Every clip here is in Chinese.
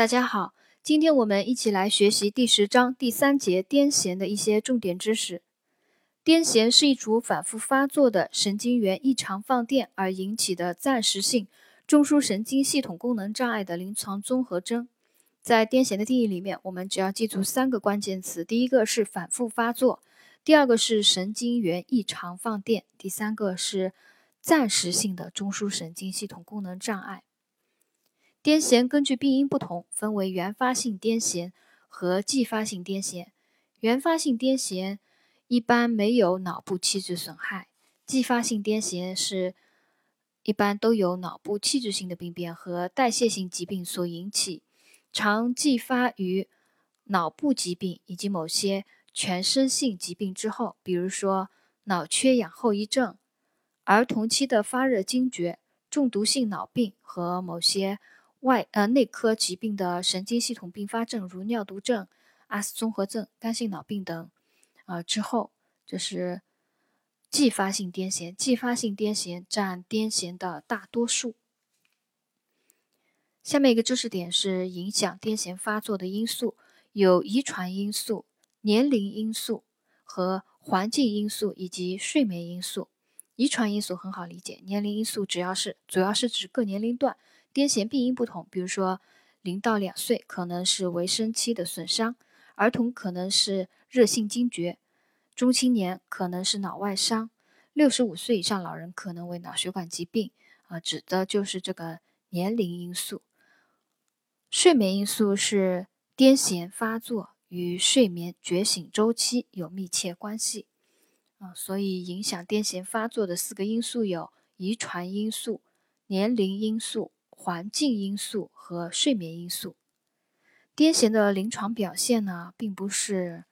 大家好，今天我们一起来学习第十章第三节癫痫的一些重点知识。癫痫是一组反复发作的神经元异常放电而引起的暂时性中枢神经系统功能障碍的临床综合征。在癫痫的定义里面，我们只要记住三个关键词：第一个是反复发作，第二个是神经元异常放电，第三个是暂时性的中枢神经系统功能障碍。癫痫根据病因不同，分为原发性癫痫和继发性癫痫。原发性癫痫一般没有脑部器质损害，继发性癫痫是一般都有脑部器质性的病变和代谢性疾病所引起，常继发于脑部疾病以及某些全身性疾病之后，比如说脑缺氧后遗症、儿童期的发热惊厥、中毒性脑病和某些。外呃内科疾病的神经系统并发症，如尿毒症、阿斯综合症、肝性脑病等，啊之后就是继发性癫痫，继发性癫痫占癫痫的大多数。下面一个知识点是影响癫痫发作的因素，有遗传因素、年龄因素和环境因素以及睡眠因素。遗传因素很好理解，年龄因素主要是主要是指各年龄段。癫痫病因不同，比如说零到两岁可能是围生期的损伤，儿童可能是热性惊厥，中青年可能是脑外伤，六十五岁以上老人可能为脑血管疾病。啊，指的就是这个年龄因素。睡眠因素是癫痫发作与睡眠觉醒周期有密切关系。啊，所以影响癫痫发作的四个因素有遗传因素、年龄因素。环境因素和睡眠因素，癫痫的临床表现呢，并不是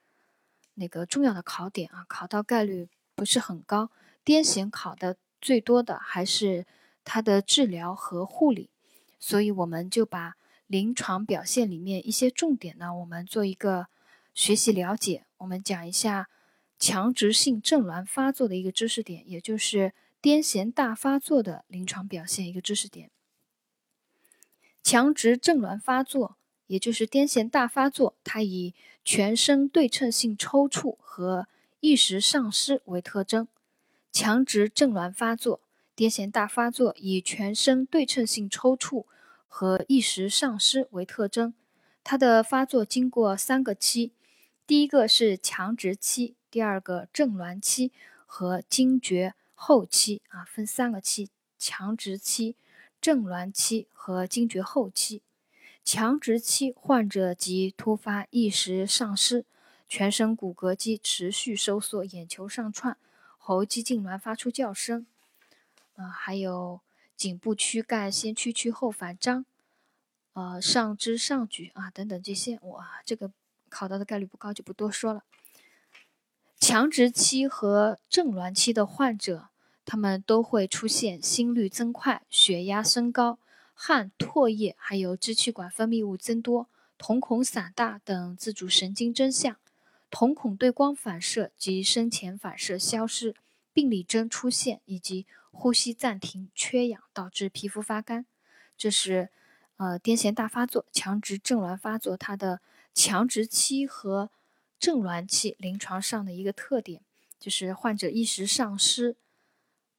那个重要的考点啊，考到概率不是很高。癫痫考的最多的还是它的治疗和护理，所以我们就把临床表现里面一些重点呢，我们做一个学习了解。我们讲一下强直性痉挛发作的一个知识点，也就是癫痫大发作的临床表现一个知识点。强直症挛发作，也就是癫痫大发作，它以全身对称性抽搐和意识丧失为特征。强直症挛发作，癫痫大发作以全身对称性抽搐和意识丧失为特征。它的发作经过三个期，第一个是强直期，第二个症挛期和惊厥后期啊，分三个期，强直期。症挛期和惊厥后期，强直期患者即突发意识丧失，全身骨骼肌持续收缩，眼球上窜，喉肌痉挛发出叫声，啊，还有颈部躯干先屈曲后反张，呃，上肢上举啊等等这些，哇，这个考到的概率不高，就不多说了。强直期和正挛期的患者。他们都会出现心率增快、血压升高、汗、唾液还有支气管分泌物增多、瞳孔散大等自主神经征象，瞳孔对光反射及深浅反射消失，病理征出现，以及呼吸暂停、缺氧导致皮肤发干。这是呃癫痫大发作、强直痉挛发作它的强直期和症挛期临床上的一个特点，就是患者意识丧失。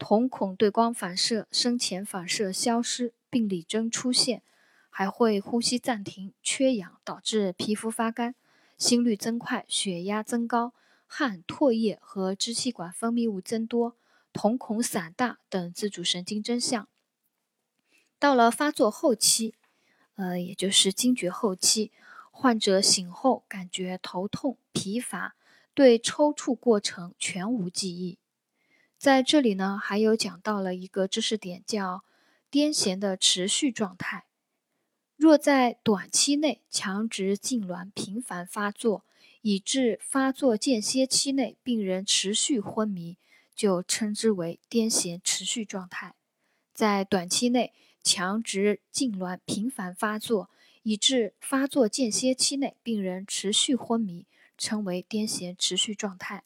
瞳孔对光反射、深浅反射消失，病理征出现，还会呼吸暂停、缺氧，导致皮肤发干、心率增快、血压增高、汗、唾液和支气管分泌物增多、瞳孔散大等自主神经征象。到了发作后期，呃，也就是惊厥后期，患者醒后感觉头痛、疲乏，对抽搐过程全无记忆。在这里呢，还有讲到了一个知识点，叫癫痫的持续状态。若在短期内强直痉挛频繁发作，以致发作间歇期内病人持续昏迷，就称之为癫痫持续状态。在短期内强直痉挛频繁发作，以致发作间歇期内病人持续昏迷，称为癫痫持续状态。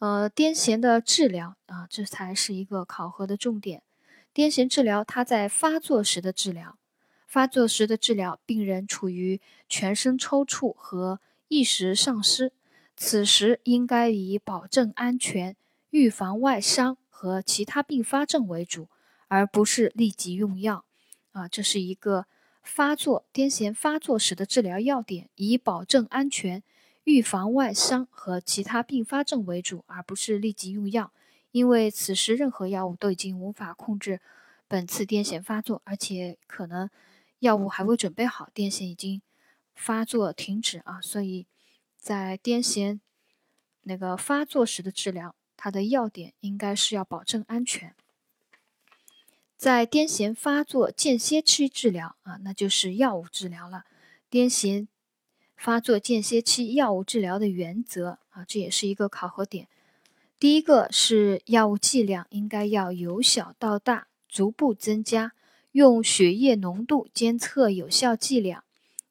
呃，癫痫的治疗啊，这才是一个考核的重点。癫痫治疗，它在发作时的治疗，发作时的治疗，病人处于全身抽搐和意识丧失，此时应该以保证安全、预防外伤和其他并发症为主，而不是立即用药。啊，这是一个发作癫痫发作时的治疗要点，以保证安全、预防外伤和其他并发症为主，而不是立即用药。因为此时任何药物都已经无法控制本次癫痫发作，而且可能药物还未准备好，癫痫已经发作停止啊。所以，在癫痫那个发作时的治疗，它的要点应该是要保证安全。在癫痫发作间歇期治疗啊，那就是药物治疗了。癫痫发作间歇期药物治疗的原则啊，这也是一个考核点。第一个是药物剂量应该要由小到大逐步增加，用血液浓度监测有效剂量。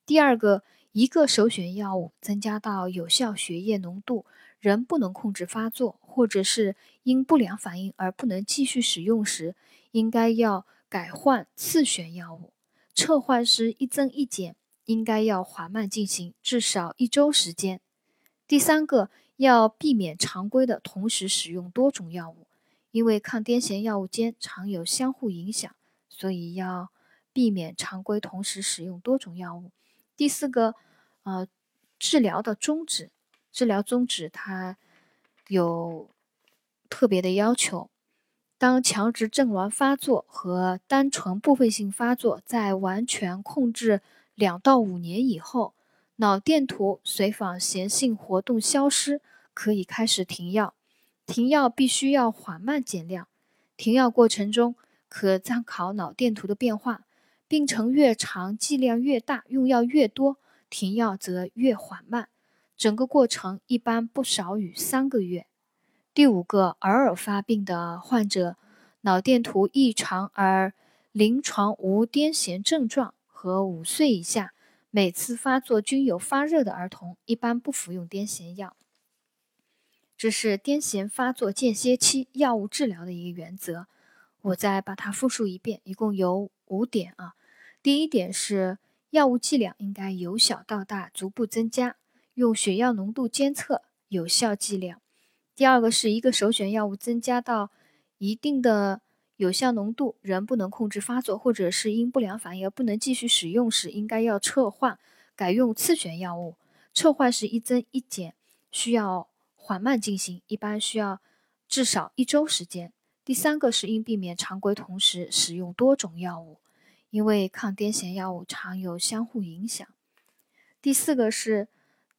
第二个，一个首选药物增加到有效血液浓度仍不能控制发作，或者是因不良反应而不能继续使用时，应该要改换次选药物。撤换时一增一减应该要缓慢进行，至少一周时间。第三个。要避免常规的同时使用多种药物，因为抗癫痫药物间常有相互影响，所以要避免常规同时使用多种药物。第四个，呃，治疗的宗旨，治疗宗旨它有特别的要求。当强直症挛发作和单纯部分性发作在完全控制两到五年以后。脑电图随访弦性活动消失，可以开始停药。停药必须要缓慢减量。停药过程中可参考脑电图的变化，病程越长，剂量越大，用药越多，停药则越缓慢。整个过程一般不少于三个月。第五个，偶尔发病的患者，脑电图异常而临床无癫痫症状和五岁以下。每次发作均有发热的儿童，一般不服用癫痫药。这是癫痫发作间歇期药物治疗的一个原则。我再把它复述一遍，一共有五点啊。第一点是药物剂量应该由小到大逐步增加，用血药浓度监测有效剂量。第二个是一个首选药物增加到一定的。有效浓度仍不能控制发作，或者是因不良反应而不能继续使用时，应该要撤换，改用次选药物。撤换时一增一减需要缓慢进行，一般需要至少一周时间。第三个是应避免常规同时使用多种药物，因为抗癫痫药物常有相互影响。第四个是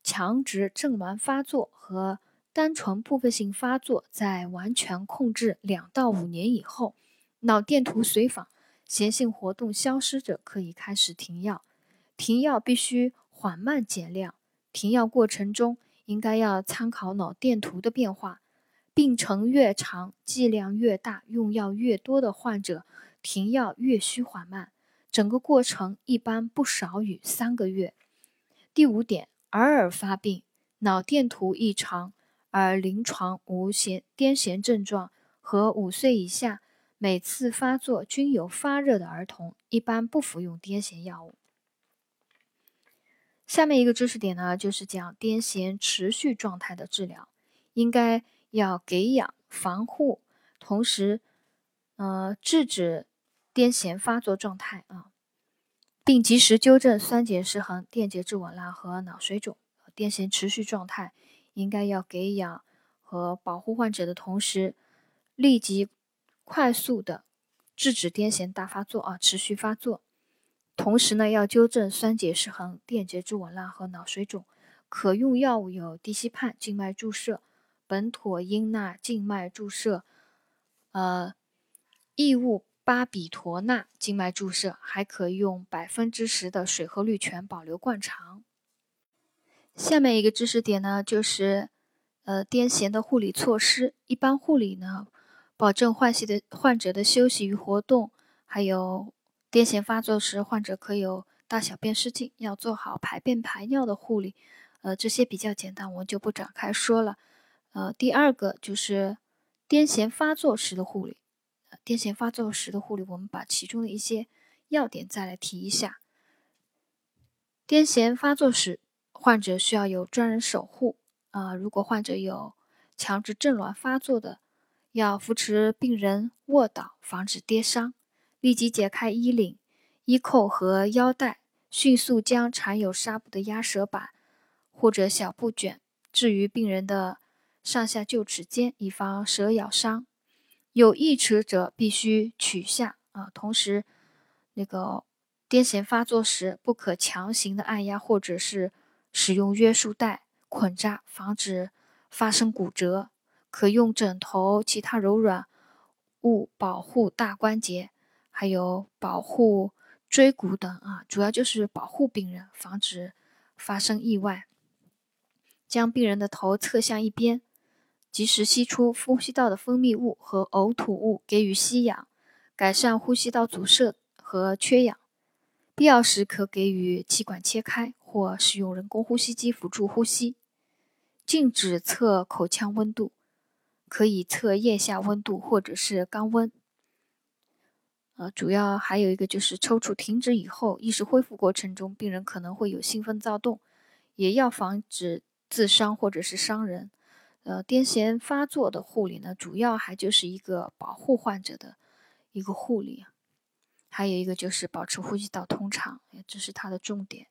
强直症挛发作和单纯部分性发作在完全控制两到五年以后。脑电图随访弦性活动消失者可以开始停药，停药必须缓慢减量。停药过程中应该要参考脑电图的变化。病程越长、剂量越大、用药越多的患者，停药越需缓慢。整个过程一般不少于三个月。第五点，偶尔发病，脑电图异常而临床无痫癫痫症状和五岁以下。每次发作均有发热的儿童，一般不服用癫痫药物。下面一个知识点呢，就是讲癫痫持续状态的治疗，应该要给氧防护，同时，呃，制止癫痫发作状态啊，并及时纠正酸碱失衡、电解质紊乱和脑水肿。癫痫持续状态应该要给氧和保护患者的同时，立即。快速的制止癫痫大发作啊，持续发作。同时呢，要纠正酸碱失衡、电解质紊乱和脑水肿。可用药物有地西泮静脉注射、苯妥英钠静脉注射、呃，异物巴比妥钠静脉注射，还可用百分之十的水合氯醛保留灌肠。下面一个知识点呢，就是呃，癫痫的护理措施。一般护理呢。保证患系的患者的休息与活动，还有癫痫发作时患者可有大小便失禁，要做好排便排尿的护理。呃，这些比较简单，我们就不展开说了。呃，第二个就是癫痫发作时的护理。癫痫发作时的护理，我们把其中的一些要点再来提一下。癫痫发作时，患者需要有专人守护啊。如果患者有强制痉挛发作的，要扶持病人卧倒，防止跌伤。立即解开衣领、衣扣和腰带，迅速将缠有纱布的压舌板或者小布卷置于病人的上下臼齿间，以防蛇咬伤。有异齿者必须取下啊。同时，那个。癫痫发作时，不可强行的按压或者是使用约束带捆扎，防止发生骨折。可用枕头、其他柔软物保护大关节，还有保护椎骨等啊，主要就是保护病人，防止发生意外。将病人的头侧向一边，及时吸出呼吸道的分泌物和呕吐物，给予吸氧，改善呼吸道阻塞和缺氧。必要时可给予气管切开，或使用人工呼吸机辅助呼吸。禁止测口腔温度，可以测腋下温度或者是肛温。呃，主要还有一个就是抽搐停止以后，意识恢复过程中，病人可能会有兴奋躁动，也要防止自伤或者是伤人。呃，癫痫发作的护理呢，主要还就是一个保护患者的一个护理。还有一个就是保持呼吸道通畅，这是它的重点。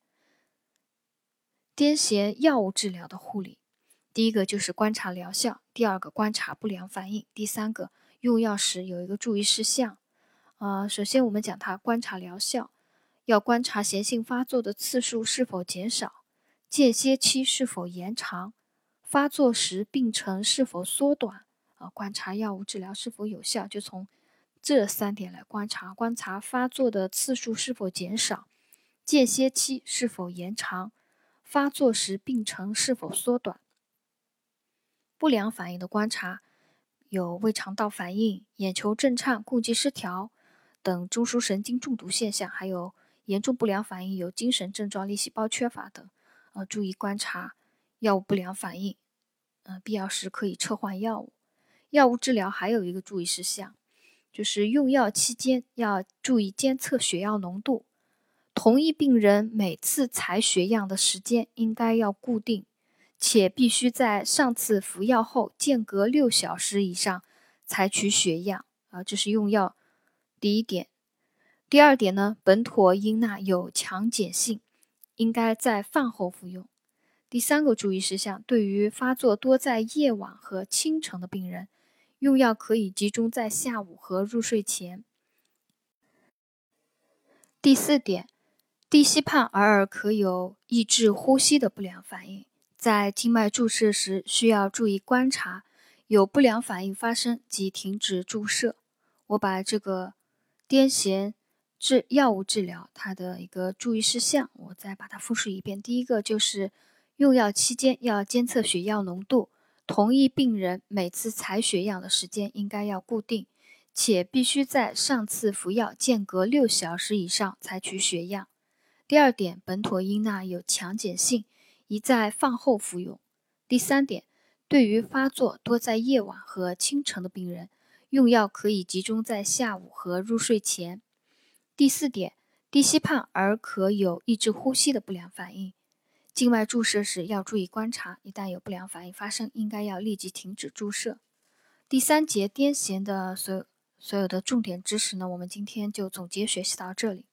癫痫药物治疗的护理，第一个就是观察疗效，第二个观察不良反应，第三个用药时有一个注意事项。啊，首先我们讲它观察疗效，要观察痫性发作的次数是否减少，间歇期是否延长，发作时病程是否缩短。啊，观察药物治疗是否有效，就从。这三点来观察：观察发作的次数是否减少，间歇期是否延长，发作时病程是否缩短。不良反应的观察有胃肠道反应、眼球震颤、共济失调等中枢神经中毒现象，还有严重不良反应有精神症状、粒细胞缺乏等。呃，注意观察药物不良反应，呃，必要时可以撤换药物。药物治疗还有一个注意事项。就是用药期间要注意监测血药浓度，同一病人每次采血样的时间应该要固定，且必须在上次服药后间隔六小时以上采取血样。啊，这是用药第一点。第二点呢，苯妥英钠有强碱性，应该在饭后服用。第三个注意事项，对于发作多在夜晚和清晨的病人。用药可以集中在下午和入睡前。第四点，地西泮偶尔可有抑制呼吸的不良反应，在静脉注射时需要注意观察，有不良反应发生即停止注射。我把这个癫痫治药物治疗它的一个注意事项，我再把它复述一遍。第一个就是用药期间要监测血药浓度。同一病人每次采血样的时间应该要固定，且必须在上次服药间隔六小时以上采取血样。第二点，苯妥英钠有强碱性，宜在饭后服用。第三点，对于发作多在夜晚和清晨的病人，用药可以集中在下午和入睡前。第四点，低吸泮而可有抑制呼吸的不良反应。静脉注射时要注意观察，一旦有不良反应发生，应该要立即停止注射。第三节癫痫的所有所有的重点知识呢，我们今天就总结学习到这里。